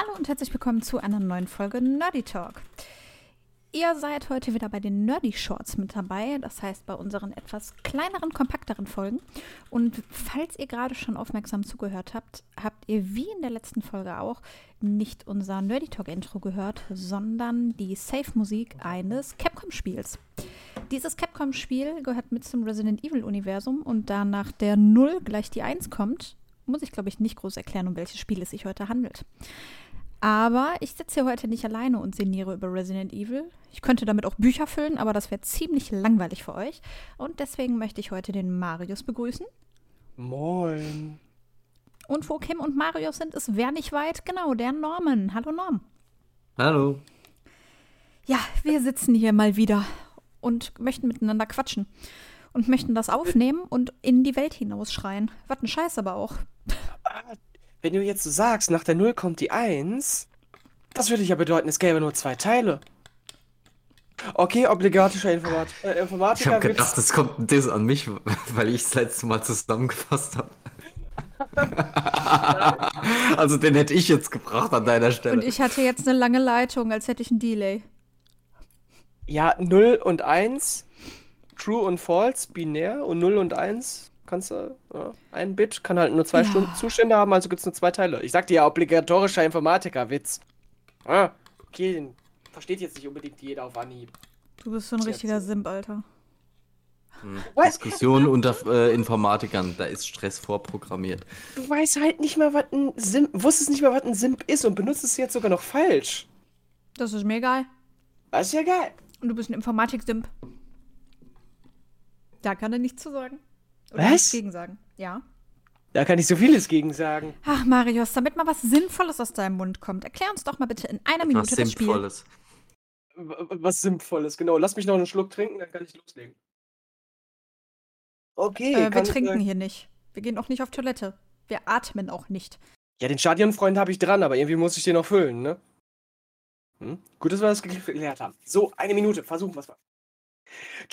Hallo und herzlich willkommen zu einer neuen Folge Nerdy Talk. Ihr seid heute wieder bei den Nerdy Shorts mit dabei, das heißt bei unseren etwas kleineren, kompakteren Folgen. Und falls ihr gerade schon aufmerksam zugehört habt, habt ihr wie in der letzten Folge auch nicht unser Nerdy Talk Intro gehört, sondern die Safe-Musik eines Capcom-Spiels. Dieses Capcom-Spiel gehört mit zum Resident Evil-Universum und da nach der 0 gleich die 1 kommt, muss ich, glaube ich, nicht groß erklären, um welches Spiel es sich heute handelt. Aber ich sitze hier heute nicht alleine und sinniere über Resident Evil. Ich könnte damit auch Bücher füllen, aber das wäre ziemlich langweilig für euch. Und deswegen möchte ich heute den Marius begrüßen. Moin. Und wo Kim und Marius sind, ist wer nicht weit? Genau, der Norman. Hallo Norm. Hallo. Ja, wir sitzen hier mal wieder und möchten miteinander quatschen. Und möchten das aufnehmen und in die Welt hinausschreien. Was ein Scheiß aber auch. Wenn du jetzt so sagst, nach der 0 kommt die 1, das würde ja bedeuten, es gäbe nur zwei Teile. Okay, obligatorischer Informat äh, Informatiker. Ich habe gedacht, es kommt ein Diss an mich, weil ich das letzte Mal zusammengefasst habe. also den hätte ich jetzt gebracht an deiner Stelle. Und ich hatte jetzt eine lange Leitung, als hätte ich ein Delay. Ja, 0 und 1, True und False, binär und 0 und 1 kannst du, ja, ein Bit kann halt nur zwei Ja. Stunden Zustände haben, also gibt es nur zwei Teile. Ich sagte ja, obligatorischer Informatiker-Witz. Ah, okay, den versteht jetzt nicht unbedingt jeder auf Anhieb. Du bist so ein richtiger. Simp, Alter. Hm. Was? Diskussion unter äh, Informatikern, da ist Stress vorprogrammiert. Du weißt halt nicht mal, was ein Simp, wusstest nicht mal, was ein Simp ist und benutzt es jetzt sogar noch falsch. Das ist mir egal. Das ist ja geil. Und du bist ein Informatik-Simp. Da kann er nichts zu sagen. Oder Was? nichts gegen sagen. Ja. Da kann ich so vieles gegen sagen. Ach, Marius, damit mal was Sinnvolles aus deinem Mund kommt, erklär uns doch mal bitte in einer Was Minute das Spiel. Sinnvolles. W- Was Sinnvolles, genau. Lass mich noch einen Schluck trinken, dann kann ich loslegen. Okay, Äh, wir kann, trinken äh, hier nicht. Wir gehen auch nicht auf Toilette. Wir atmen auch nicht. Ja, den Stadionfreund habe ich dran, aber irgendwie muss ich den noch füllen, ne? Hm? Gut, dass wir das geklärt haben. So, eine Minute, versuchen wir es mal.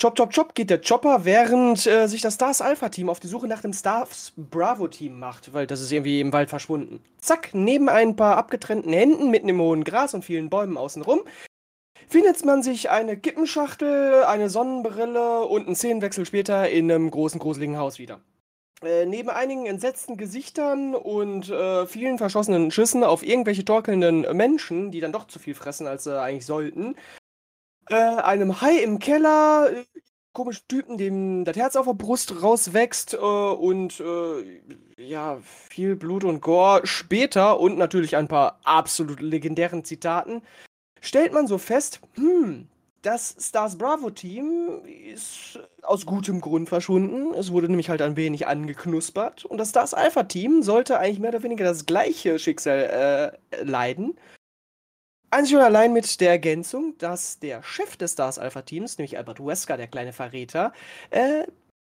Chop, chop, chop geht der Chopper, während äh, sich das Stars Alpha Team auf die Suche nach dem Stars Bravo Team macht, weil das ist irgendwie im Wald verschwunden. Zack, neben ein paar abgetrennten Händen, mitten im hohen Gras und vielen Bäumen außenrum, findet man sich eine Kippenschachtel, eine Sonnenbrille und einen Szenenwechsel später in einem großen, gruseligen Haus wieder. Äh, neben einigen entsetzten Gesichtern und äh, vielen verschossenen Schüssen auf irgendwelche torkelnden Menschen, die dann doch zu viel fressen, als sie eigentlich sollten, äh, einem Hai im Keller, äh, komischen Typen, dem das Herz auf der Brust rauswächst äh, und äh, ja, viel Blut und Gore später und natürlich ein paar absolut legendären Zitaten, stellt man so fest, hm, das Stars Bravo Team ist aus gutem Grund verschwunden. Es wurde nämlich halt ein wenig angeknuspert. Und das Stars Alpha Team sollte eigentlich mehr oder weniger das gleiche Schicksal äh, leiden. Einzig und allein mit der Ergänzung, dass der Chef des Stars Alpha Teams, nämlich Albert Wesker, der kleine Verräter, äh,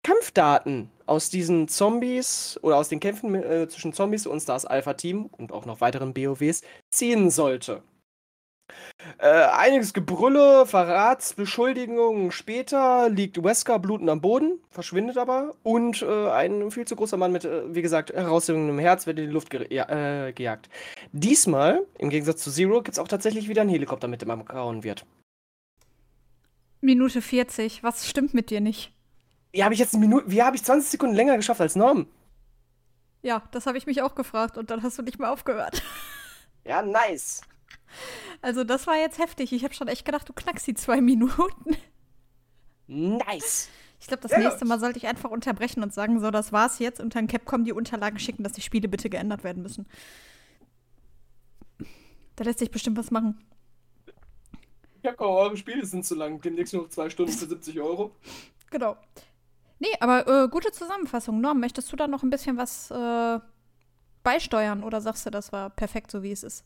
Kampfdaten aus diesen Zombies oder aus den Kämpfen äh, zwischen Zombies und Stars Alpha Team und auch noch weiteren BOWs ziehen sollte. Äh, einiges Gebrülle, Verratsbeschuldigungen später liegt Wesker blutend am Boden, verschwindet aber und äh, ein viel zu großer Mann mit, äh, wie gesagt, herausstehendem Herz wird in die Luft ge ja, äh, gejagt. Diesmal, im Gegensatz zu Zero, gibt es auch tatsächlich wieder einen Helikopter, mit dem am grauen wird. Minute 40. Was stimmt mit dir nicht? Wie habe ich jetzt eine Minute, wie habe ich 20 Sekunden länger geschafft als Norm? Ja, das habe ich mich auch gefragt und dann hast du nicht mehr aufgehört. Ja, nice. Also, das war jetzt heftig. Ich habe schon echt gedacht, du knackst die zwei Minuten. Nice. Ich glaube, das Ja. nächste Mal sollte ich einfach unterbrechen und sagen, so, das war's jetzt und dann Capcom die Unterlagen schicken, dass die Spiele bitte geändert werden müssen. Da lässt sich bestimmt was machen. Ja, komm, eure Spiele sind zu lang. Demnächst nur noch zwei Stunden für 70 Euro. Genau. Nee, aber äh, gute Zusammenfassung. Norm, möchtest du da noch ein bisschen was äh, beisteuern oder sagst du, das war perfekt so, wie es ist?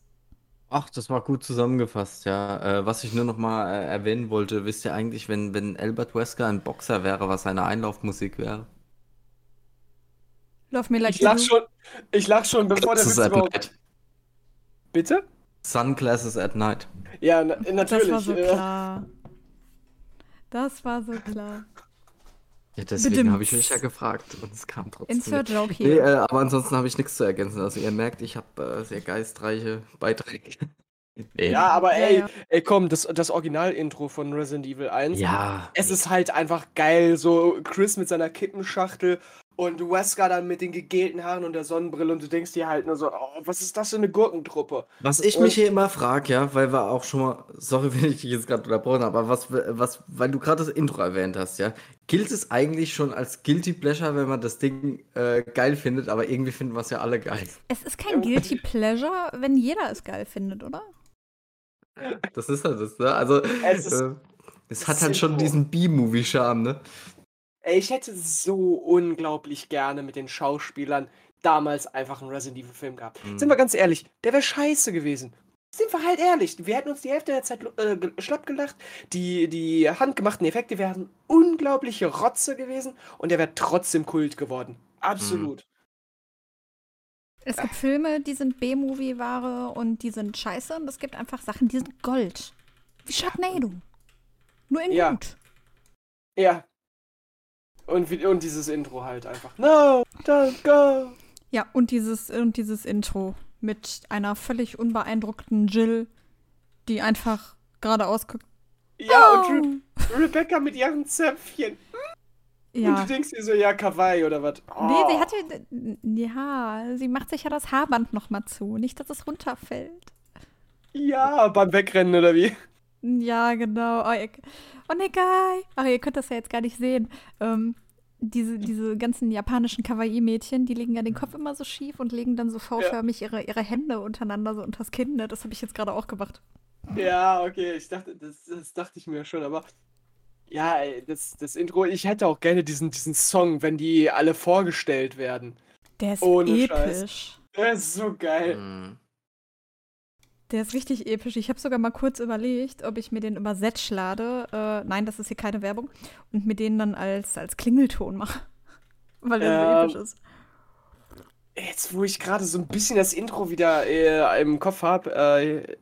Ach, das war gut zusammengefasst, ja. Äh, was ich nur noch mal äh, erwähnen wollte, wisst ihr eigentlich, wenn, wenn Albert Wesker ein Boxer wäre, was seine Einlaufmusik wäre? Love me like Ich you lach schon, ich lach schon, bevor der Witz at überhaupt... night. Bitte? Sunglasses at night. Ja, na, natürlich. Das war so äh, klar. Das war so klar. Ja, deswegen habe ich mich ja gefragt und es kam trotzdem. Insert. Joke Nee, hier. äh, aber ansonsten habe ich nichts zu ergänzen. Also ihr merkt, ich habe äh, sehr geistreiche Beiträge. nee. Ja, aber Ja, ey, ja. ey, komm, das, das Original-Intro von Resident Evil 1. Ja. Es ist halt einfach geil, so Chris mit seiner Kippenschachtel und Wesker dann mit den gegelten Haaren und der Sonnenbrille und du denkst dir halt nur so, oh, was ist das für eine Gurkentruppe? Was ich mich hier immer frage, ja, weil wir auch schon mal, sorry, wenn ich dich jetzt gerade unterbrochen habe, aber was, was, weil du gerade das Intro erwähnt hast, ja, gilt es eigentlich schon als Guilty Pleasure, wenn man das Ding äh, geil findet, aber irgendwie finden wir es ja alle geil. Es ist kein Guilty Pleasure, wenn jeder es geil findet, oder? Das ist halt das, ne? Also, Es ist- äh, es hat halt schon diesen B-Movie-Charme, ne? Ich hätte so unglaublich gerne mit den Schauspielern damals einfach einen Resident Evil-Film gehabt. Mhm. Sind wir ganz ehrlich, der wäre scheiße gewesen. Sind wir halt ehrlich, wir hätten uns die Hälfte der Zeit äh, schlapp gelacht. Die, die handgemachten Effekte wären unglaubliche Rotze gewesen und der wäre trotzdem Kult geworden. Absolut. Es gibt Filme, die sind B-Movie-Ware und die sind scheiße und es gibt einfach Sachen, die sind Gold. Wie Sharknado. Nur in Ja. gut. Ja. Und, und dieses Intro halt einfach. No, don't go. Ja, und dieses, und dieses Intro mit einer völlig unbeeindruckten Jill, die einfach geradeaus guckt. Ja, Oh. und Re Rebecca mit ihren Zäpfchen. Und Ja. du denkst dir so, ja, Kawaii oder was? Nee, sie hatte. Ja, sie macht sich ja das Haarband nochmal zu. Nicht, dass es runterfällt. Ja, beim Wegrennen oder wie? Ja, genau. Oh, ihr, oh ne, geil. Ach, ihr könnt das ja jetzt gar nicht sehen. Ähm, diese, diese ganzen japanischen Kawaii-Mädchen, die legen ja den Kopf immer so schief und legen dann so V-förmig ihre, ihre Hände untereinander so unters Kinn. Ne? Das habe ich jetzt gerade auch gemacht. Ja, okay, ich dachte, das, das dachte ich mir schon, aber ja, ey, das, das Intro, ich hätte auch gerne diesen, diesen Song, wenn die alle vorgestellt werden. Der ist Ohne episch. Der ist so geil. Mhm. Der ist richtig episch. Ich habe sogar mal kurz überlegt, ob ich mir den über Setsch lade. Äh, nein, das ist hier keine Werbung. Und mir den dann als, als Klingelton mache. Weil der Ähm, so episch ist. Jetzt, wo ich gerade so ein bisschen das Intro wieder äh, im Kopf habe, äh,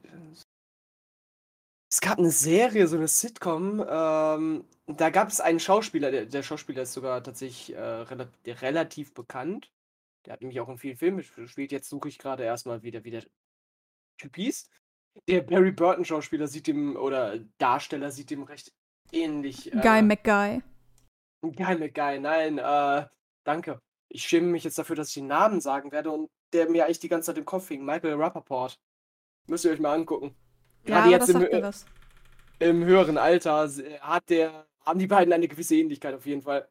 es gab eine Serie, so eine Sitcom, ähm, da gab es einen Schauspieler, der, der Schauspieler ist sogar tatsächlich äh, der relativ bekannt. Der hat nämlich auch in vielen Filmen gespielt. Jetzt suche ich gerade erstmal wieder, wie der Typ hieß. Der Barry Burton Schauspieler sieht dem, oder Darsteller sieht dem recht ähnlich. Guy äh, McGuy. Guy McGuy, nein, äh, danke. Ich schäme mich jetzt dafür, dass ich den Namen sagen werde und der mir eigentlich die ganze Zeit im Kopf hing. Michael Rappaport. Müsst ihr euch mal angucken. Ja, Gerade das jetzt im, äh, was. im höheren Alter hat der, haben die beiden eine gewisse Ähnlichkeit auf jeden Fall.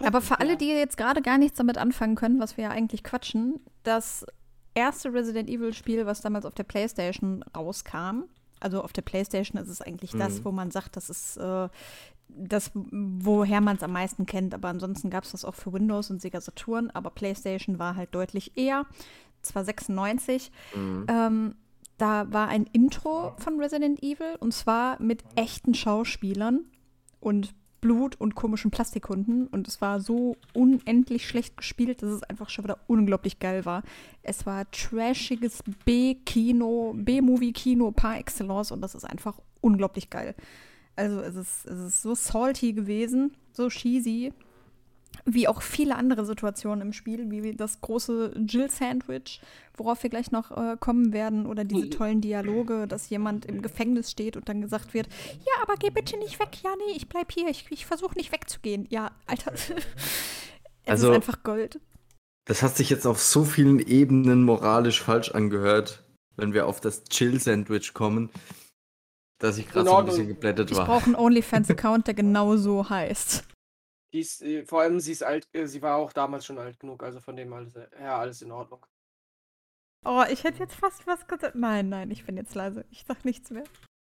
Aber für alle, Ja. die jetzt gerade gar nichts damit anfangen können, was wir ja eigentlich quatschen, das erste Resident Evil Spiel, was damals auf der PlayStation rauskam, also auf der PlayStation ist es eigentlich das, Mhm. wo man sagt, das ist äh, das, woher man es am meisten kennt. Aber ansonsten gab es das auch für Windows und Sega Saturn, aber PlayStation war halt deutlich eher. Zwar 96. Mhm. Ähm, da war ein Intro von Resident Evil und zwar mit echten Schauspielern und Blut und komischen Plastikhunden. Und es war so unendlich schlecht gespielt, dass es einfach schon wieder unglaublich geil war. Es war trashiges B-Kino, B-Movie-Kino par excellence und das ist einfach unglaublich geil. Also es ist, es ist so salty gewesen, so cheesy, wie auch viele andere Situationen im Spiel, wie das große Jill-Sandwich, worauf wir gleich noch äh, kommen werden, oder diese tollen Dialoge, dass jemand im Gefängnis steht und dann gesagt wird, ja, aber geh bitte nicht weg, ja, nee, ich bleib hier, ich, ich versuche nicht wegzugehen. Ja, Alter, es Also- ist einfach Gold. Das hat sich jetzt auf so vielen Ebenen moralisch falsch angehört, wenn wir auf das Chill-Sandwich kommen, dass ich gerade so ein bisschen geblättet Ich war. brauche einen OnlyFans-Account, der genau so heißt. Die ist, äh, vor allem, sie ist alt, äh, sie war auch damals schon alt genug, also von dem alles, äh, ja, alles in Ordnung. Oh, ich hätte jetzt fast was gesagt. Nein, nein, ich bin jetzt leise. Ich sag nichts mehr.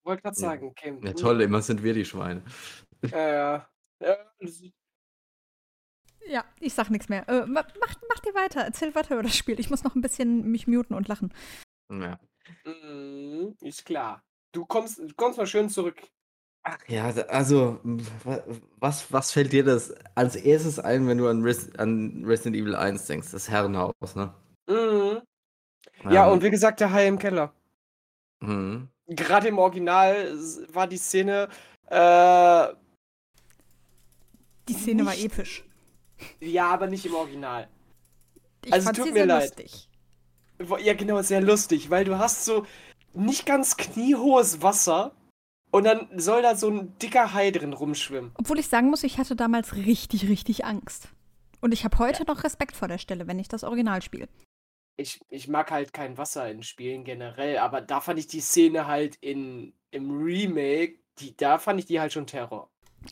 Wollte gerade Ja. sagen, okay. Ja, toll, immer sind wir die Schweine. Ja, ja. ja ich sag nichts mehr. Äh, ma- mach, mach dir weiter. Erzähl weiter über das Spiel. Ich muss noch ein bisschen mich muten und lachen. Ja. Mhm, ist klar. Du kommst, du kommst mal schön zurück. Ach ja, da- also, wa- was, was fällt dir das als erstes ein, wenn du an, Res an Resident Evil 1 denkst? Das Herrenhaus, ne? Mhm. Ja, Ähm, und wie gesagt, der Hai im Keller. mhm. Gerade im Original s- war die Szene, äh, Die Szene war episch. Ja, aber nicht im Original. Ich Also, fand tut sie mir sehr leid. lustig. Wo- Ja, genau, sehr lustig, weil du hast so nicht ganz kniehohes Wasser und dann soll da so ein dicker Hai drin rumschwimmen. Obwohl ich sagen muss, ich hatte damals richtig, richtig Angst. Und ich habe heute noch Respekt vor der Stelle, wenn ich das Original spiele. Ich, ich mag halt kein Wasser in Spielen generell, aber da fand ich die Szene halt in, im Remake, die, da fand ich die halt schon Terror.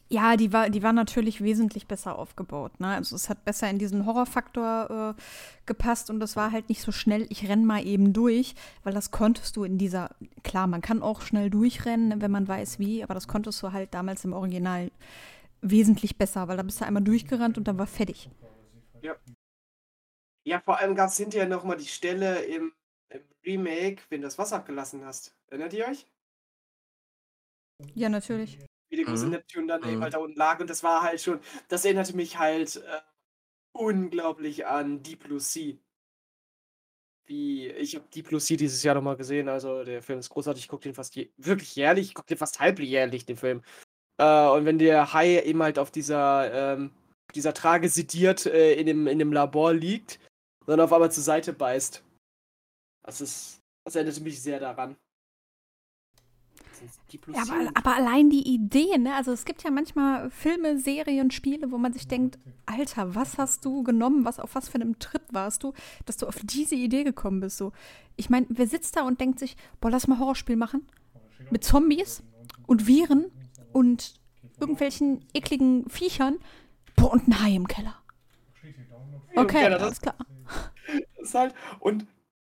Ja, die war, die war natürlich wesentlich besser aufgebaut. Ne? Also es hat besser in diesen Horrorfaktor äh, gepasst und es war halt nicht so schnell, ich renn mal eben durch, weil das konntest du in dieser, klar, man kann auch schnell durchrennen, wenn man weiß wie, aber das konntest du halt damals im Original wesentlich besser, weil da bist du einmal durchgerannt und dann war fertig. Ja, vor allem gab es hinterher nochmal die Stelle im, im Remake, wenn du das Wasser abgelassen hast. Erinnert ihr euch? Ja, natürlich. Wie der große Mhm. Neptun dann eben Mhm. halt da unten lag und das war halt schon, das erinnerte mich halt äh, unglaublich an Deep Blue Sea. Wie, ich habe Deep Blue Sea dieses Jahr nochmal gesehen, also der Film ist großartig, ich gucke den fast je, wirklich jährlich, ich gucke den fast halbjährlich, den Film. Äh, und wenn der Hai eben halt auf dieser, ähm, dieser Trage sediert äh, in, dem, in dem Labor liegt, dann auf einmal zur Seite beißt. Das ist, das erinnerte mich sehr daran. Das ist Deep Blue Ja, aber, aber allein die Idee, ne? Also es gibt ja manchmal Filme, Serien, Spiele, wo man sich denkt, Alter, was hast du genommen, was auf was für einem Trip warst du, dass du auf diese Idee gekommen bist? So, ich meine, wer sitzt da und denkt sich, boah, lass mal Horrorspiel machen mit Zombies und Viren und irgendwelchen ekligen Viechern, boah und ein Hai im Keller. Okay, alles klar. Das ist halt, und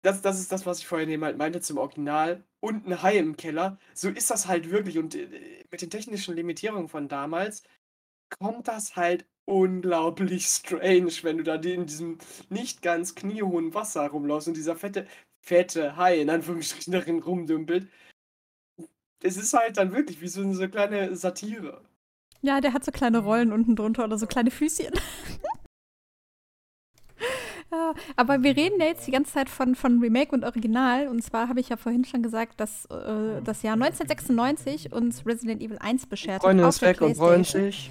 das, das ist das, was ich vorhin eben halt meinte zum Original. Und ein Hai im Keller. So ist das halt wirklich. Und äh, mit den technischen Limitierungen von damals kommt das halt unglaublich strange, wenn du da die- in diesem nicht ganz kniehohen Wasser rumläufst und dieser fette, fette Hai in Anführungsstrichen darin rumdümpelt. Es ist halt dann wirklich wie so eine so kleine Satire. Ja, der hat so kleine Rollen unten drunter oder so kleine Füßchen. Ja, aber wir reden ja jetzt die ganze Zeit von, von Remake und Original. Und zwar habe ich ja vorhin schon gesagt, dass äh, das Jahr 1996 uns Resident Evil 1 beschert hat. auf der PlayStation. sich.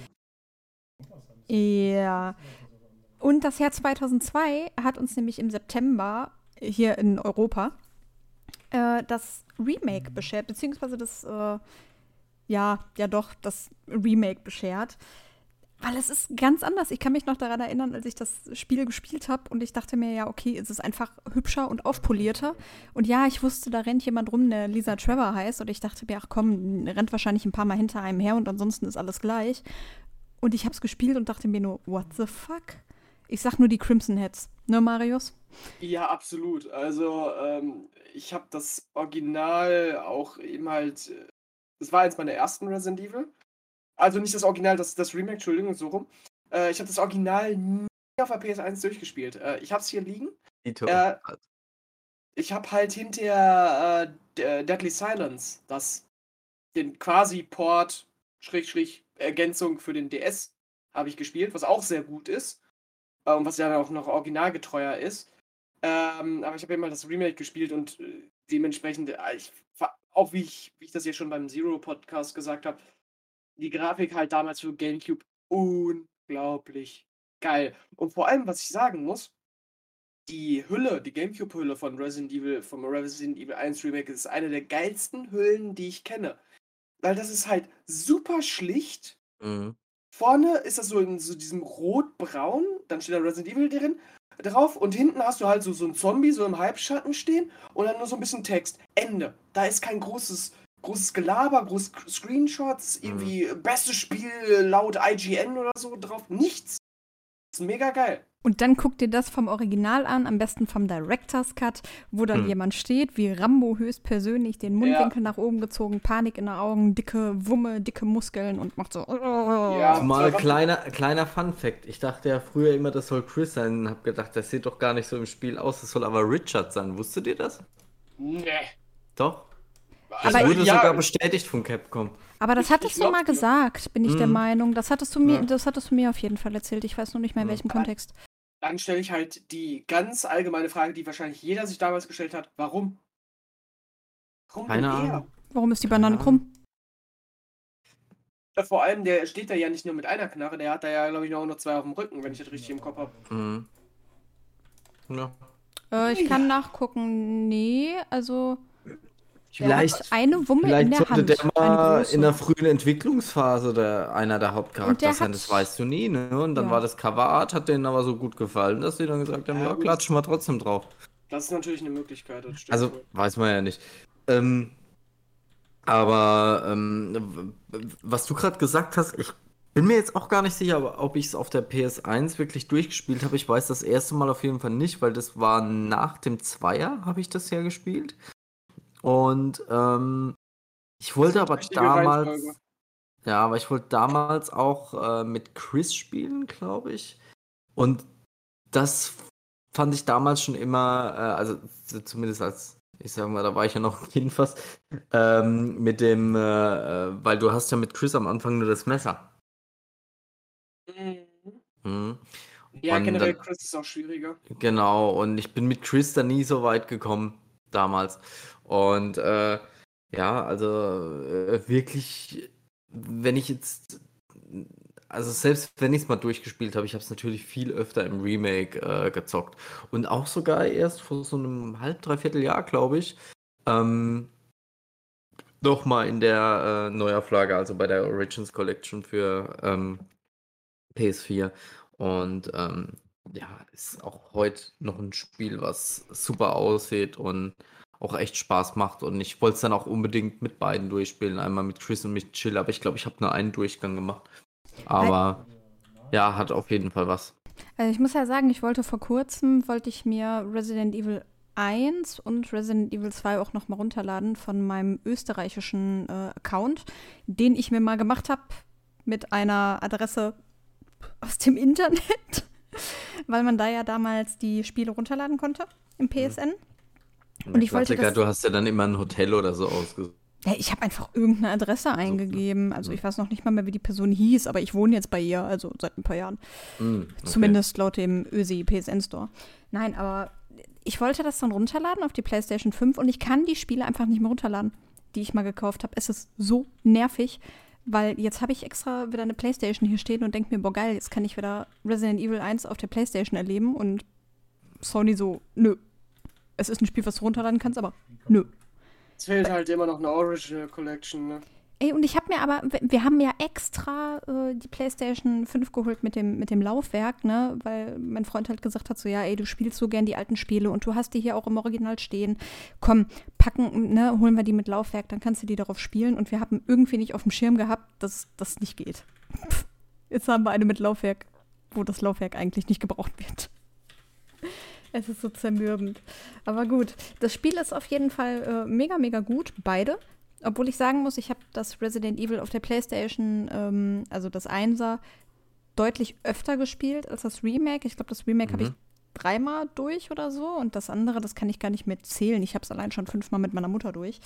Ja. Und das Jahr 2002 hat uns nämlich im September hier in Europa äh, das Remake beschert, beziehungsweise das, äh, ja, ja doch, das Remake beschert. Weil es ist ganz anders. Ich kann mich noch daran erinnern, als ich das Spiel gespielt habe und ich dachte mir, ja, okay, es ist einfach hübscher und aufpolierter. Und ja, ich wusste, da rennt jemand rum, der Lisa Trevor heißt. Und ich dachte mir, ach komm, rennt wahrscheinlich ein paar Mal hinter einem her und ansonsten ist alles gleich. Und ich habe es gespielt und dachte mir nur, what the fuck? Ich sag nur die Crimson Heads. Ne, Marius? Ja, absolut. Also, ähm, ich habe das Original auch eben halt. äh, Das war eins meiner ersten Resident Evil. Also nicht das Original, das, das Remake, Entschuldigung, so rum. Äh, ich habe das Original nie auf der PS1 durchgespielt. Äh, ich habe es hier liegen. Äh, Ich habe halt hinterher äh, Deadly Silence, das den quasi Port, Schrägstrich, Ergänzung für den DS habe ich gespielt, was auch sehr gut ist. Und was ja dann auch noch originalgetreuer ist. Ähm, aber ich habe immer das Remake gespielt und äh, dementsprechend, äh, ich, auch wie ich, wie ich das hier schon beim Zero Podcast gesagt habe, die Grafik halt damals für GameCube unglaublich geil. Und vor allem, was ich sagen muss, die Hülle, die GameCube-Hülle von Resident Evil, vom Resident Evil 1 Remake, ist eine der geilsten Hüllen, die ich kenne. Weil das ist halt super schlicht. Mhm. Vorne ist das so in so diesem rot-braun, dann steht da Resident Evil drin drauf und hinten hast du halt so, so einen Zombie so im Halbschatten stehen und dann nur so ein bisschen Text. Ende. Da ist kein großes, großes Gelaber, große Screenshots, Mhm. irgendwie bestes Spiel laut IGN oder so drauf. Nichts. ist mega geil. Und dann guck dir das vom Original an, am besten vom Director's Cut, wo dann Hm. jemand steht, wie Rambo höchstpersönlich, den Mundwinkel nach oben gezogen, Panik in den Augen, dicke Wumme, dicke Muskeln und macht so. Ja. Mal kleiner, kleiner Fun-Fact. Ich dachte ja früher immer, das soll Chris sein. und Hab gedacht, das sieht doch gar nicht so im Spiel aus. Das soll aber Richard sein. Wusstet ihr das? Nee. Doch. Das Aber- wurde ja, sogar bestätigt von Capcom. Aber das hattest ich du mal gesagt, bin ich der Mhm. Meinung. Das hattest du mir, Ja. das hattest du mir auf jeden Fall erzählt. Ich weiß nur nicht mehr in Ja. welchem Kontext. Dann stelle ich halt die ganz allgemeine Frage, die wahrscheinlich jeder sich damals gestellt hat. Warum? Warum Keine? Ahnung. Warum ist die Banane Ja. krumm? Äh, Vor allem, der steht da ja nicht nur mit einer Knarre, der hat da ja, glaube ich, noch nur zwei auf dem Rücken, wenn ich das richtig im Kopf habe. Mhm. Ja. Äh, ich kann nachgucken. Nee, also Vielleicht, hat eine Wumme in vielleicht der sollte Hand. der mal in der frühen Entwicklungsphase der, einer der Hauptcharaktere Und der sein, hat- das weißt du nie, ne? Und dann Ja. war das Coverart, hat denen aber so gut gefallen, dass die dann gesagt haben, Ja, ja, klatschen wir trotzdem drauf. Das ist natürlich eine Möglichkeit. Das stimmt Also, wohl. weiß man ja nicht. Ähm, aber ähm, was du gerade gesagt hast, ich bin mir jetzt auch gar nicht sicher, ob ich es auf der PS1 wirklich durchgespielt habe. Ich weiß das erste Mal auf jeden Fall nicht, weil das war nach dem Zweier, habe ich das ja gespielt. Und ähm, ich wollte aber Richtige damals, Reihenfolge. ja, aber ich wollte damals auch äh, mit Chris spielen, glaube ich. Und das fand ich damals schon immer, äh, also zumindest als, ich sag mal, da war ich ja noch Kind fast, ähm, mit dem, äh, äh, weil du hast ja mit Chris am Anfang nur das Messer. Mhm. Mhm. Ja, Und generell dann- Chris ist auch schwieriger. Genau, und ich bin mit Chris da nie so weit gekommen damals. Und äh, ja, also äh, wirklich, wenn ich jetzt, also selbst wenn ich es mal durchgespielt habe, ich habe es natürlich viel öfter im Remake äh, gezockt. Und auch sogar erst vor so einem halb, dreiviertel Jahr, glaube ich, ähm, nochmal in der äh, Neuauflage, also bei der Origins Collection für ähm, PS4. Und ähm, ja, ist auch heute noch ein Spiel, was super aussieht und auch echt Spaß macht. Und ich wollte es dann auch unbedingt mit beiden durchspielen. Einmal mit Chris und mit Chill, aber ich glaube, ich habe nur einen Durchgang gemacht. Aber ja, hat auf jeden Fall was. Also ich muss ja sagen, ich wollte vor kurzem, wollte ich mir Resident Evil 1 und Resident Evil 2 auch noch mal runterladen von meinem österreichischen äh, Account, den ich mir mal gemacht habe mit einer Adresse aus dem Internet, weil man da ja damals die Spiele runterladen konnte im PSN. Und ich wollte Klassiker, das- du hast ja dann immer ein Hotel oder so ausgesucht. Ja, ich habe einfach irgendeine Adresse eingegeben. Also ich weiß noch nicht mal mehr, wie die Person hieß, aber ich wohne jetzt bei ihr, also seit ein paar Jahren. Hm, okay. Zumindest laut dem ÖSI PSN Store. Nein, aber ich wollte das dann runterladen auf die PlayStation 5 und ich kann die Spiele einfach nicht mehr runterladen, die ich mal gekauft habe. Es ist so nervig, weil jetzt habe ich extra wieder eine PlayStation hier stehen und denke mir, boah geil, jetzt kann ich wieder Resident Evil 1 auf der PlayStation erleben und Sony so, nö. Es ist ein Spiel, was du runterladen kannst, aber nö. Es fehlt halt immer noch eine Original Collection, ne? Ey, und ich habe mir aber, wir- haben ja extra äh, die PlayStation 5 geholt mit dem, mit dem Laufwerk, ne? Weil mein Freund halt gesagt hat, so, ja, ey, du spielst so gern die alten Spiele und du hast die hier auch im Original stehen. Komm, packen, ne, holen wir die mit Laufwerk, dann kannst du die darauf spielen. Und wir haben irgendwie nicht auf dem Schirm gehabt, dass das nicht geht. Jetzt haben wir eine mit Laufwerk, wo das Laufwerk eigentlich nicht gebraucht wird. Es ist so zermürbend. Aber gut, das Spiel ist auf jeden Fall äh, mega, mega gut, beide. Obwohl ich sagen muss, ich habe das Resident Evil auf der PlayStation, ähm, also das Einser, deutlich öfter gespielt als das Remake. Ich glaube, das Remake habe ich Mhm. Dreimal durch oder so. Und das andere, das kann ich gar nicht mehr zählen. Ich habe es allein schon fünfmal mit meiner Mutter durch.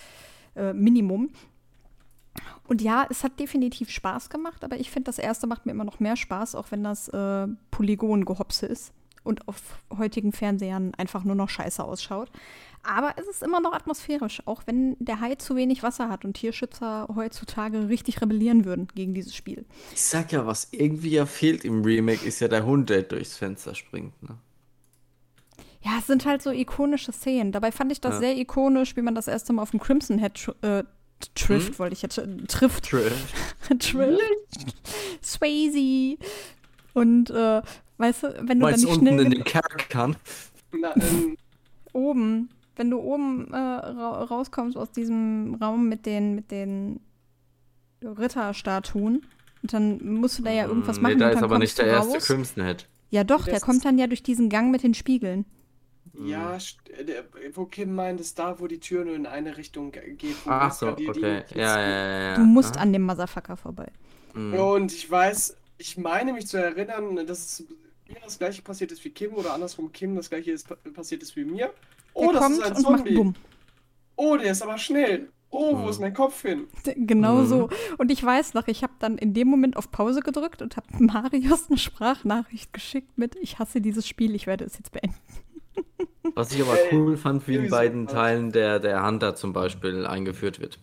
Äh, Minimum. Und ja, es hat definitiv Spaß gemacht, aber ich finde, das erste macht mir immer noch mehr Spaß, auch wenn das äh, Polygon-Gehopse ist und auf heutigen Fernsehern einfach nur noch scheiße ausschaut. Aber es ist immer noch atmosphärisch, auch wenn der Hai zu wenig Wasser hat und Tierschützer heutzutage richtig rebellieren würden gegen dieses Spiel. Ich sag ja, was irgendwie ja fehlt im Remake, ist ja der Hund, der durchs Fenster springt. Ne? Ja, es sind halt so ikonische Szenen. Dabei fand ich das Ja. sehr ikonisch, wie man das erste Mal auf dem Crimson Head äh, trifft, Hm? wollte ich jetzt äh, trifft. Trash. trifft. Swayze. Und äh, weißt du, wenn du dann Meinst nicht unten schnell in den Kerkern? Na, ähm, oben, wenn du oben äh, ra rauskommst aus diesem Raum mit den, mit den Ritterstatuen, und dann musst du da ja irgendwas Hm, machen. Nee, da und ist dann aber kommst nicht der du erste raus. Crimson Head. Ja doch, der kommt dann ja durch diesen Gang mit den Spiegeln. Ja, st- äh, wo Kim meint, ist da, wo die Tür nur in eine Richtung ge- geht. Wo Ach so, dir die okay. Kids Ja, ja, ja, ja. Du musst Ah. an dem Motherfucker vorbei. Mhm. Und ich weiß, ich meine mich zu erinnern, dass es mir das gleiche passiert ist wie Kim oder andersrum Kim das gleiche ist, passiert ist wie mir. Oh, Der das kommt ist ein und macht Zombie. Bumm. Oh, der ist aber schnell. Oh, wo Mhm. ist mein Kopf hin? Genau Mhm. so. Und ich weiß noch, ich habe dann in dem Moment auf Pause gedrückt und habe Marius eine Sprachnachricht geschickt mit, ich hasse dieses Spiel, ich werde es jetzt beenden. Was ich aber Äh, cool fand, wie in beiden. Teilen der, der Hunter zum Beispiel eingeführt wird.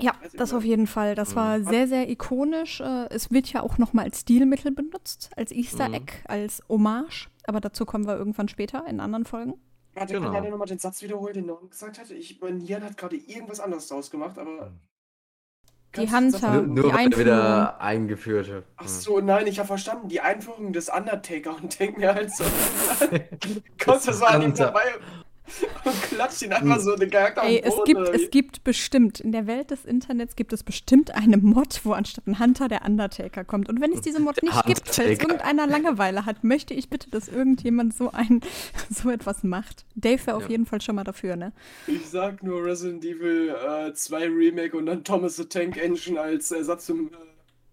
Ja, das auf jeden Fall. Das war Mhm. sehr, sehr ikonisch. Äh, Es wird ja auch nochmal als Stilmittel benutzt, als Easter Mhm. Egg, als Hommage. Aber dazu kommen wir irgendwann später in anderen Folgen. Warte, Genau. kann der nochmal den Satz wiederholen, den Norm gesagt hatte? Ich, mein Hirn hat gerade irgendwas anderes draus gemacht, aber. Satz Hunter. Nur, nur die weil Einführung. wieder eingeführt hat. Ach so, nein, ich habe verstanden. Die Einführung des Undertaker und denk mir halt so. Gott, das war an ihm Hunter. und klatscht ihn einfach so den Charakter Ey, es Boden. gibt, es gibt bestimmt, in der Welt des Internets gibt es bestimmt eine Mod, wo anstatt ein Hunter der Undertaker kommt. Und wenn es diese Mod nicht gibt, falls Undertaker. irgendeiner Langeweile hat, möchte ich bitte, dass irgendjemand so ein, so etwas macht. Dave wäre auf Ja. jeden Fall schon mal dafür, ne? Ich sag nur Resident Evil äh, 2 Remake und dann Thomas the Tank Engine als Ersatz zum äh,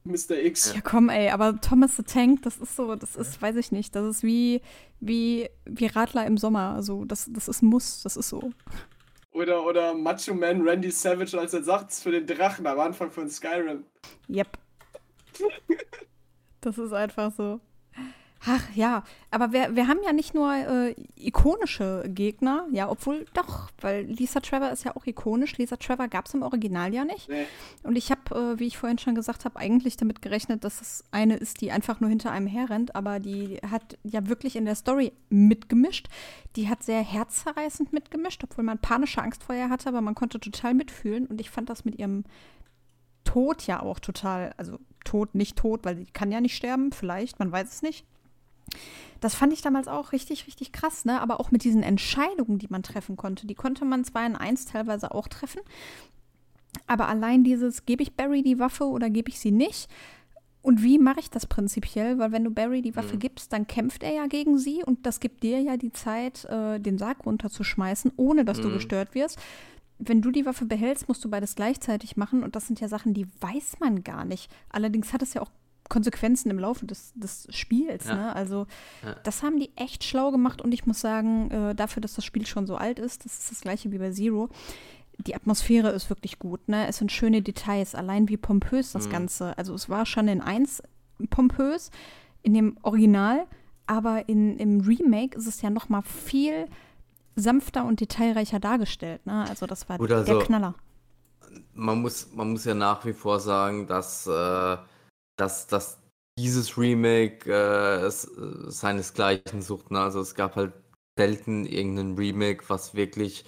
Mr. X. Ja, komm, ey, aber Thomas the Tank, das ist so, das ist, weiß ich nicht, das ist wie, wie, wie Radler im Sommer. Also, das, das ist ein Muss, das ist so. Oder, oder Macho Man Randy Savage als Ersatz für den Drachen am Anfang von Skyrim. Yep. Das ist einfach so. Ach ja, aber wir, wir haben ja nicht nur äh, ikonische Gegner, ja, obwohl doch, weil Lisa Trevor ist ja auch ikonisch. Lisa Trevor gab es im Original ja nicht. Nee. Und ich habe, äh, wie ich vorhin schon gesagt habe, eigentlich damit gerechnet, dass es eine ist, die einfach nur hinter einem herrennt, aber die hat ja wirklich in der Story mitgemischt. Die hat sehr herzzerreißend mitgemischt, obwohl man panische Angst vor ihr hatte, aber man konnte total mitfühlen und ich fand das mit ihrem Tod ja auch total, also Tod, nicht tot, weil sie kann ja nicht sterben, vielleicht, man weiß es nicht. Das fand ich damals auch richtig, richtig krass, ne? Aber auch mit diesen Entscheidungen, die man treffen konnte. Die konnte man zwar in eins teilweise auch treffen, aber allein dieses, gebe ich Barry die Waffe oder gebe ich sie nicht? Und wie mache ich das prinzipiell? Weil wenn du Barry die Waffe Mhm. gibst, dann kämpft er ja gegen sie und das gibt dir ja die Zeit, äh, den Sarg runterzuschmeißen, ohne dass du Mhm. gestört wirst. Wenn du die Waffe behältst, musst du beides gleichzeitig machen und das sind ja Sachen, die weiß man gar nicht. Allerdings hat es ja auch Konsequenzen im Laufe des, des Spiels. Ja. Ne? Also Ja. das haben die echt schlau gemacht und ich muss sagen, äh, dafür, dass das Spiel schon so alt ist, das ist das gleiche wie bei Zero. Die Atmosphäre ist wirklich gut, ne? Es sind schöne Details, allein wie pompös das Mhm. Ganze. Also es war schon in eins pompös, in dem Original, aber in, im Remake ist es ja noch mal viel sanfter und detailreicher dargestellt, ne? Also das war Gut, der also- Knaller. man muss, man muss ja nach wie vor sagen, dass, äh, dass, dass dieses Remake äh, es, äh, seinesgleichen sucht. Ne? Also es gab halt selten irgendein Remake, was wirklich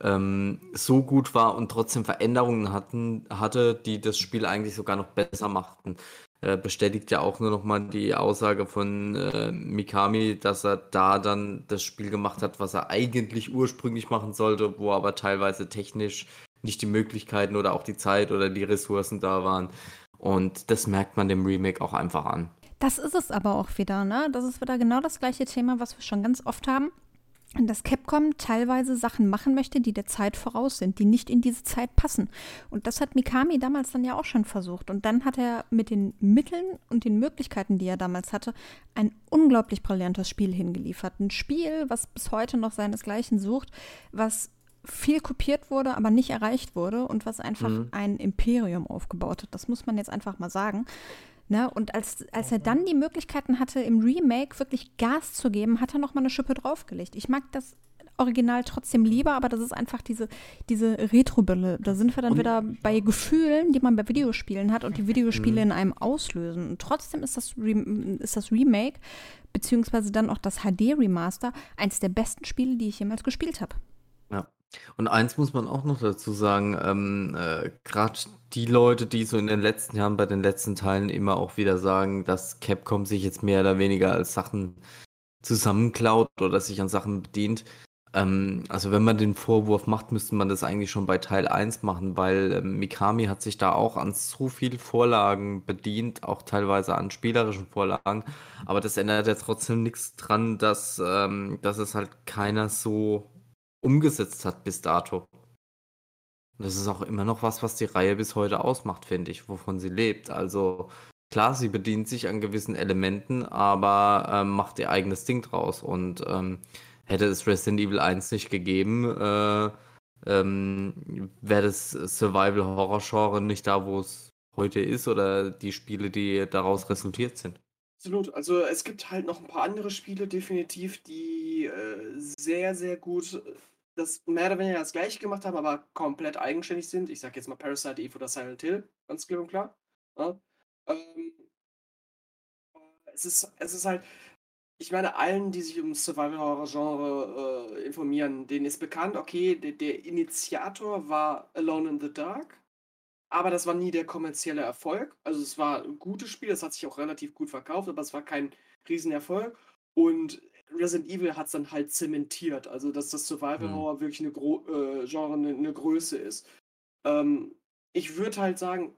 ähm, so gut war und trotzdem Veränderungen hatten, hatte, die das Spiel eigentlich sogar noch besser machten. Äh, bestätigt ja auch nur noch mal die Aussage von äh, Mikami, dass er da dann das Spiel gemacht hat, was er eigentlich ursprünglich machen sollte, wo aber teilweise technisch nicht die Möglichkeiten oder auch die Zeit oder die Ressourcen da waren. Und das merkt man dem Remake auch einfach an. Das ist es aber auch wieder, ne? Das ist wieder genau das gleiche Thema, was wir schon ganz oft haben. Dass Capcom teilweise Sachen machen möchte, die der Zeit voraus sind, die nicht in diese Zeit passen. Und das hat Mikami damals dann ja auch schon versucht. Und dann hat er mit den Mitteln und den Möglichkeiten, die er damals hatte, ein unglaublich brillantes Spiel hingeliefert. Ein Spiel, was bis heute noch seinesgleichen sucht, was viel kopiert wurde, aber nicht erreicht wurde und was einfach Mhm. ein Imperium aufgebaut hat. Das muss man jetzt einfach mal sagen. Ne? Und als, als er dann die Möglichkeiten hatte, im Remake wirklich Gas zu geben, hat er noch mal eine Schippe draufgelegt. Ich mag das Original trotzdem lieber, aber das ist einfach diese, diese Retro-Brille. Da sind wir dann Und- wieder bei Gefühlen, die man bei Videospielen hat und die Videospiele Mhm. in einem auslösen. Und trotzdem ist das, Rem ist das Remake, beziehungsweise dann auch das HD-Remaster, eins der besten Spiele, die ich jemals gespielt habe. Und eins muss man auch noch dazu sagen, ähm, äh, gerade die Leute, die so in den letzten Jahren bei den letzten Teilen immer auch wieder sagen, dass Capcom sich jetzt mehr oder weniger als Sachen zusammenklaut oder sich an Sachen bedient. Ähm, also wenn man den Vorwurf macht, müsste man das eigentlich schon bei Teil 1 machen, weil ähm, Mikami hat sich da auch an so viel Vorlagen bedient, auch teilweise an spielerischen Vorlagen. Aber das ändert ja trotzdem nichts dran, dass, ähm, dass es halt keiner so umgesetzt hat bis dato. Das ist auch immer noch was, was die Reihe bis heute ausmacht, finde ich, wovon sie lebt. Also klar, sie bedient sich an gewissen Elementen, aber ähm, macht ihr eigenes Ding draus. Und ähm, hätte es Resident Evil 1 nicht gegeben, äh, ähm, wäre das Survival-Horror-Genre nicht da, wo es heute ist oder die Spiele, die daraus resultiert sind. Absolut. Also es gibt halt noch ein paar andere Spiele definitiv, die äh, sehr, sehr gut das mehr oder weniger das gleiche gemacht haben, aber komplett eigenständig sind. Ich sag jetzt mal Parasite Eve oder Silent Hill, ganz klipp und klar. Ja? Ähm, es, ist, es ist halt, ich meine, allen, die sich um Survival-Horror-Genre äh, informieren, denen ist bekannt, okay, der, der Initiator war Alone in the Dark, aber das war nie der kommerzielle Erfolg. Also es war ein gutes Spiel, das hat sich auch relativ gut verkauft, aber es war kein Riesenerfolg. Und Resident Evil hat es dann halt zementiert, also dass das Survival. Horror wirklich eine Gro äh, Genre, eine, eine Größe ist. Ähm, ich würde halt sagen,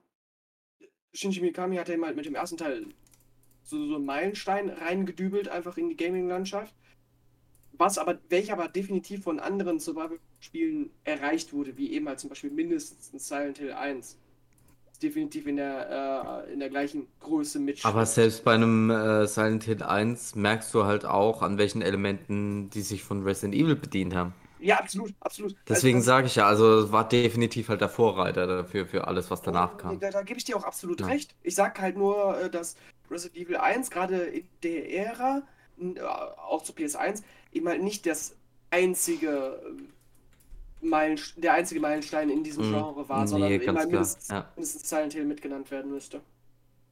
Shinji Mikami hat eben halt mit dem ersten Teil so, so einen Meilenstein reingedübelt, einfach in die Gaming-Landschaft. Was aber, welcher aber definitiv von anderen Survival-Spielen erreicht wurde, wie eben halt zum Beispiel mindestens Silent Hill 1. Definitiv in der, äh, in der gleichen Größe mit. Aber selbst bei einem äh, Silent Hill 1 merkst du halt auch, an welchen Elementen die sich von Resident Evil bedient haben. Ja, absolut, absolut. Deswegen also, sage ich ja, also war definitiv halt der Vorreiter dafür, für alles, was danach das, kam. da, da gebe ich dir auch absolut Ja. recht. Ich sag halt nur, äh, dass Resident Evil 1 gerade in der Ära, äh, auch zu PS1, eben halt nicht das einzige Meilenst der einzige Meilenstein in diesem Mhm. Genre war, Nee, sondern eben ganz halt klar, mindestens, ja. mindestens Silent Hill mitgenannt werden müsste.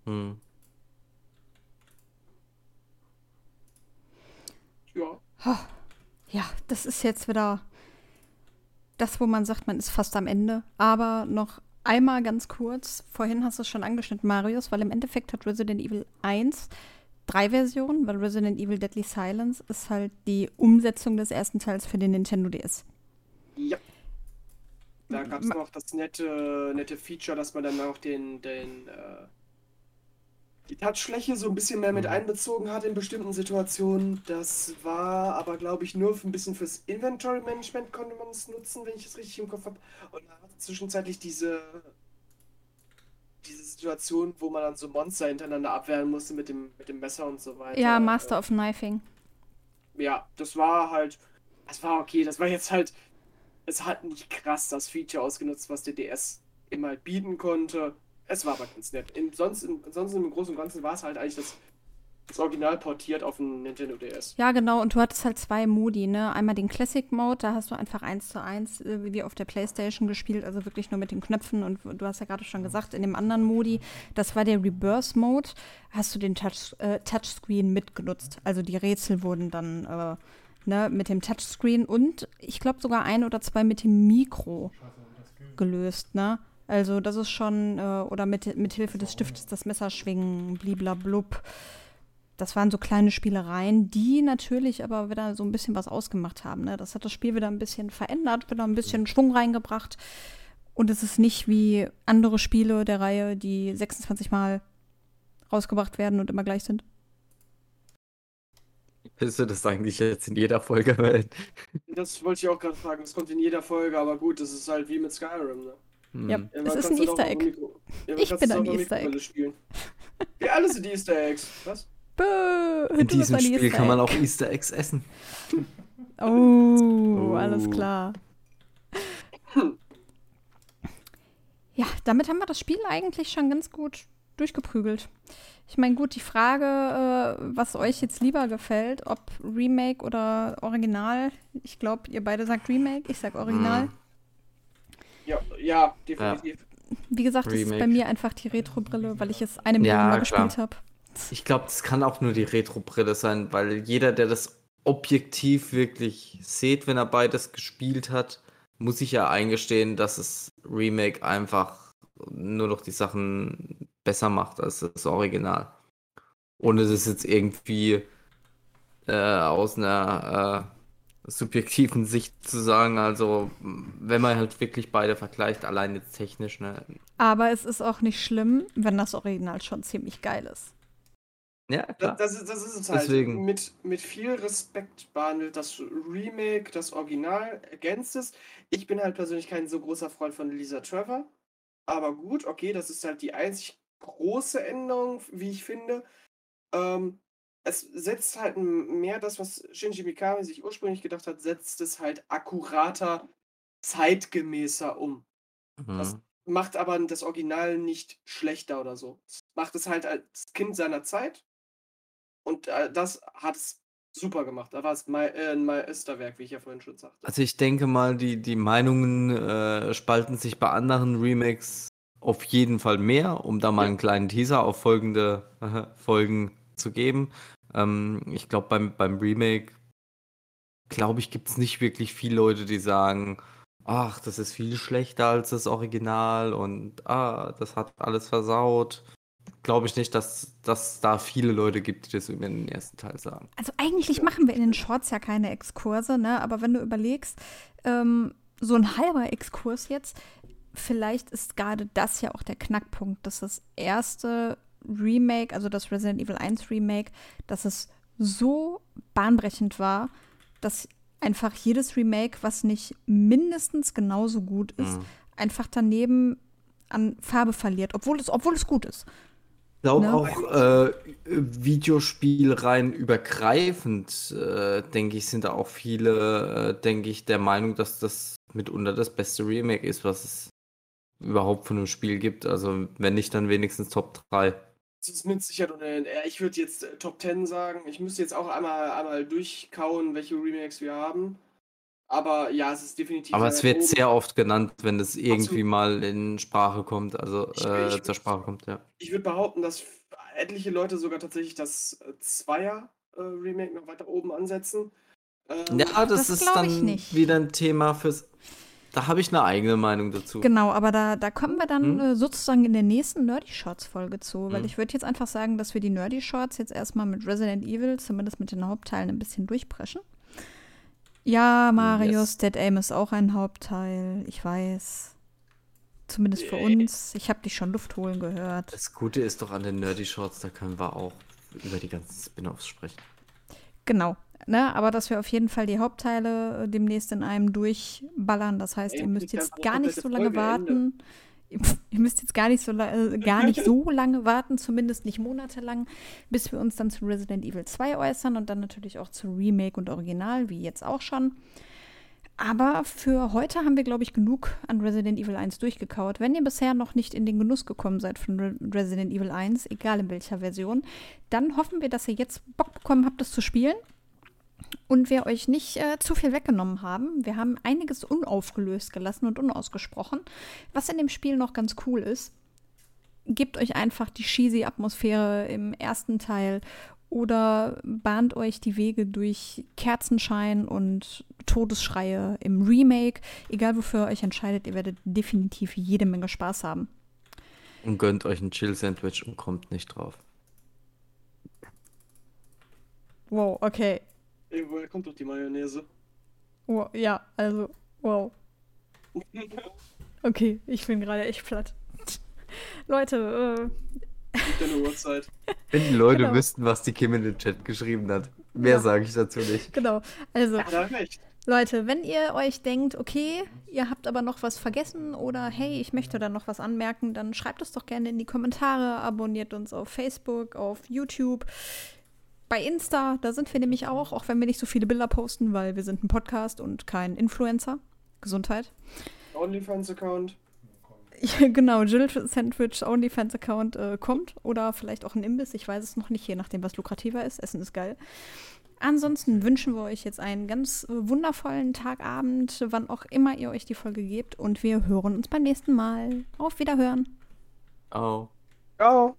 Hm. Ja. Ja, das ist jetzt wieder das, wo man sagt, man ist fast am Ende. Aber noch einmal ganz kurz, vorhin hast du es schon angeschnitten, Marius, weil im Endeffekt hat Resident Evil 1 drei Versionen, weil Resident Evil Deadly Silence ist halt die Umsetzung des ersten Teils für den Nintendo DS. Ja. Da gab es noch das nette, nette Feature, dass man dann auch den, den äh, die Touchfläche so ein bisschen mehr mit Mhm. einbezogen hat in bestimmten Situationen. Das war aber, glaube ich, nur für ein bisschen fürs Inventory-Management konnte man es nutzen, wenn ich es richtig im Kopf habe. Und man hatte zwischenzeitlich diese, diese Situation, wo man dann so Monster hintereinander abwehren musste mit dem, mit dem Messer und so weiter. Ja, Master of Knifing. Ja, das war halt, das war okay. Das war jetzt halt, es hat nicht krass das Feature ausgenutzt, was der DS immer halt bieten konnte. Es war aber ganz nett. In, sonst, in, ansonsten im Großen und Ganzen war es halt eigentlich das, das Original portiert auf den Nintendo DS. Ja, genau. Und du hattest halt zwei Modi, ne? Einmal den Classic Mode, da hast du einfach eins zu eins äh, wie auf der Playstation gespielt, also wirklich nur mit den Knöpfen. Und du hast ja gerade schon gesagt, in dem anderen Modi, das war der Reverse Mode, hast du den Touch, äh, Touchscreen mitgenutzt. Also die Rätsel wurden dann äh, ne, mit dem Touchscreen und ich glaube sogar ein oder zwei mit dem Mikro gelöst, ne? Also das ist schon, äh, oder mit, mit Hilfe des Stiftes das Messer schwingen, bliblablub. Das waren so kleine Spielereien, die natürlich aber wieder so ein bisschen was ausgemacht haben. Ne? Das hat das Spiel wieder ein bisschen verändert, wieder ein bisschen Schwung reingebracht. Und es ist nicht wie andere Spiele der Reihe, die 26 Mal rausgebracht werden und immer gleich sind. Willst du das eigentlich jetzt in jeder Folge erwähnen? Das wollte ich auch gerade fragen. Das kommt in jeder Folge, aber gut, das ist halt wie mit Skyrim. Ne? Hm. Ja. Ja, Es ist ein Easter Egg. Ja, Ich bin ein Easter Egg. Spielen. Wir alle sind Easter Eggs. Was? Bäh, In diesem Spiel Easter kann man auch Easter Eggs essen. Oh, alles Oh. klar. Ja, damit haben wir das Spiel eigentlich schon ganz gut durchgeprügelt. Ich meine, gut, die Frage, äh, was euch jetzt lieber gefällt, ob Remake oder Original. Ich glaube, ihr beide sagt Remake, ich sag Original. Hm. Ja, ja, definitiv. Wie gesagt, das ist bei Remake. mir einfach die Retro-Brille, weil ich es eine Million Ja, Mal gespielt habe. Ich glaube, das kann auch nur die Retro-Brille sein, weil jeder, der das objektiv wirklich sieht, wenn er beides gespielt hat, muss sich ja eingestehen, dass das Remake einfach nur noch die Sachen besser macht als das Original. Ohne das jetzt irgendwie äh, aus einer äh, subjektiven Sicht zu sagen. Also, wenn man halt wirklich beide vergleicht, allein jetzt technisch, ne? Aber es ist auch nicht schlimm, wenn das Original schon ziemlich geil ist. Ja, Das, klar. das, ist, das ist es halt. Deswegen. Mit, mit viel Respekt behandelt das Remake, das Original ergänzt es. Ich bin halt persönlich kein so großer Freund von Lisa Trevor. Aber gut, okay, das ist halt die einzig große Änderung, wie ich finde. Ähm, es setzt halt mehr das, was Shinji Mikami sich ursprünglich gedacht hat, setzt es halt akkurater, zeitgemäßer um. Das Mhm. macht aber das Original nicht schlechter oder so. Es macht es halt als Kind seiner Zeit. Und äh, das hat es super gemacht. Da war es äh, ein Meisterwerk, wie ich ja vorhin schon sagte. Also ich denke mal, die, die Meinungen äh, spalten sich bei anderen Remakes auf jeden Fall mehr, um da mal einen kleinen Teaser auf folgende äh, Folgen zu geben. Ähm, ich glaube, beim, beim Remake, glaube ich, gibt es nicht wirklich viele Leute, die sagen, ach, das ist viel schlechter als das Original und ah, das hat alles versaut. Glaube ich nicht, dass dass da viele Leute gibt, die das über den ersten Teil sagen. Also eigentlich machen wir in den Shorts ja keine Exkurse, ne? Aber wenn du überlegst, ähm, so ein halber Exkurs jetzt, vielleicht ist gerade das ja auch der Knackpunkt, dass das erste Remake, also das Resident Evil 1 Remake, dass es so bahnbrechend war, dass einfach jedes Remake, was nicht mindestens genauso gut ist, Mhm. einfach daneben an Farbe verliert, obwohl es, obwohl es gut ist. Ich glaube Ne? auch äh, Videospiel rein übergreifend, äh, denke ich, sind da auch viele, äh, denke ich, der Meinung, dass das mitunter das beste Remake ist, was es überhaupt von einem Spiel gibt. Also wenn nicht, dann wenigstens Top 3. Das ist mit Sicherheit äh, ich würde jetzt äh, Top 10 sagen. Ich müsste jetzt auch einmal, einmal durchkauen, welche Remakes wir haben. Aber ja, es ist definitiv. Aber es wird oben. sehr oft genannt, wenn es irgendwie Absolut. mal in Sprache kommt, also Ich- äh, ich- zur Sprache kommt, ja. Ich würde behaupten, dass etliche Leute sogar tatsächlich das äh, Zweier-Remake noch weiter oben ansetzen. Ähm, Ja, das, Das ist dann nicht. wieder ein Thema fürs. Da habe ich eine eigene Meinung dazu. Genau, aber da, da kommen wir dann Hm? äh, sozusagen in der nächsten Nerdy Shorts Folge zu, weil Hm. ich würde jetzt einfach sagen, dass wir die Nerdy Shorts jetzt erstmal mit Resident Evil, zumindest mit den Hauptteilen, ein bisschen durchpreschen. Ja, Marius, Yes. Dead Aim ist auch ein Hauptteil, ich weiß. Zumindest für uns. Ich habe dich schon Luft holen gehört. Das Gute ist doch an den Nerdy Shorts, da können wir auch über die ganzen Spin-offs sprechen. Genau. Ne, aber dass wir auf jeden Fall die Hauptteile äh, demnächst in einem durchballern. Das heißt, ihr müsst jetzt gar nicht so lange Folge, warten. Pff, Ihr müsst jetzt gar nicht so, äh, gar nicht so lange warten, zumindest nicht monatelang, bis wir uns dann zu Resident Evil 2 äußern und dann natürlich auch zu Remake und Original, wie jetzt auch schon. Aber für heute haben wir, glaube ich, genug an Resident Evil 1 durchgekaut. Wenn ihr bisher noch nicht in den Genuss gekommen seid von Re Resident Evil 1, egal in welcher Version, dann hoffen wir, dass ihr jetzt Bock bekommen habt, das zu spielen und wir euch nicht äh, zu viel weggenommen haben. Wir haben einiges unaufgelöst gelassen und unausgesprochen, was in dem Spiel noch ganz cool ist. Gebt euch einfach die cheesy Atmosphäre im ersten Teil oder bahnt euch die Wege durch Kerzenschein und Todesschreie im Remake. Egal wofür ihr euch entscheidet, ihr werdet definitiv jede Menge Spaß haben. Und gönnt euch ein Chill-Sandwich und kommt nicht drauf. Wow, okay. Ey, woher kommt doch die Mayonnaise? Wow, ja, also, wow. Okay, ich bin gerade echt platt. Leute, äh, Deine Uhrzeit. Wenn die Leute Genau. wüssten, was die Kim in den Chat geschrieben hat. Mehr Ja. sage ich dazu nicht. genau. Also, recht. Leute, wenn ihr euch denkt, okay, ihr habt aber noch was vergessen oder hey, ich möchte da noch was anmerken, dann schreibt es doch gerne in die Kommentare, abonniert uns auf Facebook, auf YouTube, bei Insta, da sind wir nämlich auch, auch wenn wir nicht so viele Bilder posten, weil wir sind ein Podcast und kein Influencer. Gesundheit. OnlyFans-Account. Ja, genau, Jill Sandwich OnlyFans-Account äh, kommt oder vielleicht auch ein Imbiss, ich weiß es noch nicht, je nachdem, was lukrativer ist. Essen ist geil. Ansonsten wünschen wir euch jetzt einen ganz äh, wundervollen Tagabend, wann auch immer ihr euch die Folge gebt und wir hören uns beim nächsten Mal. Auf Wiederhören. Oh. Ciao.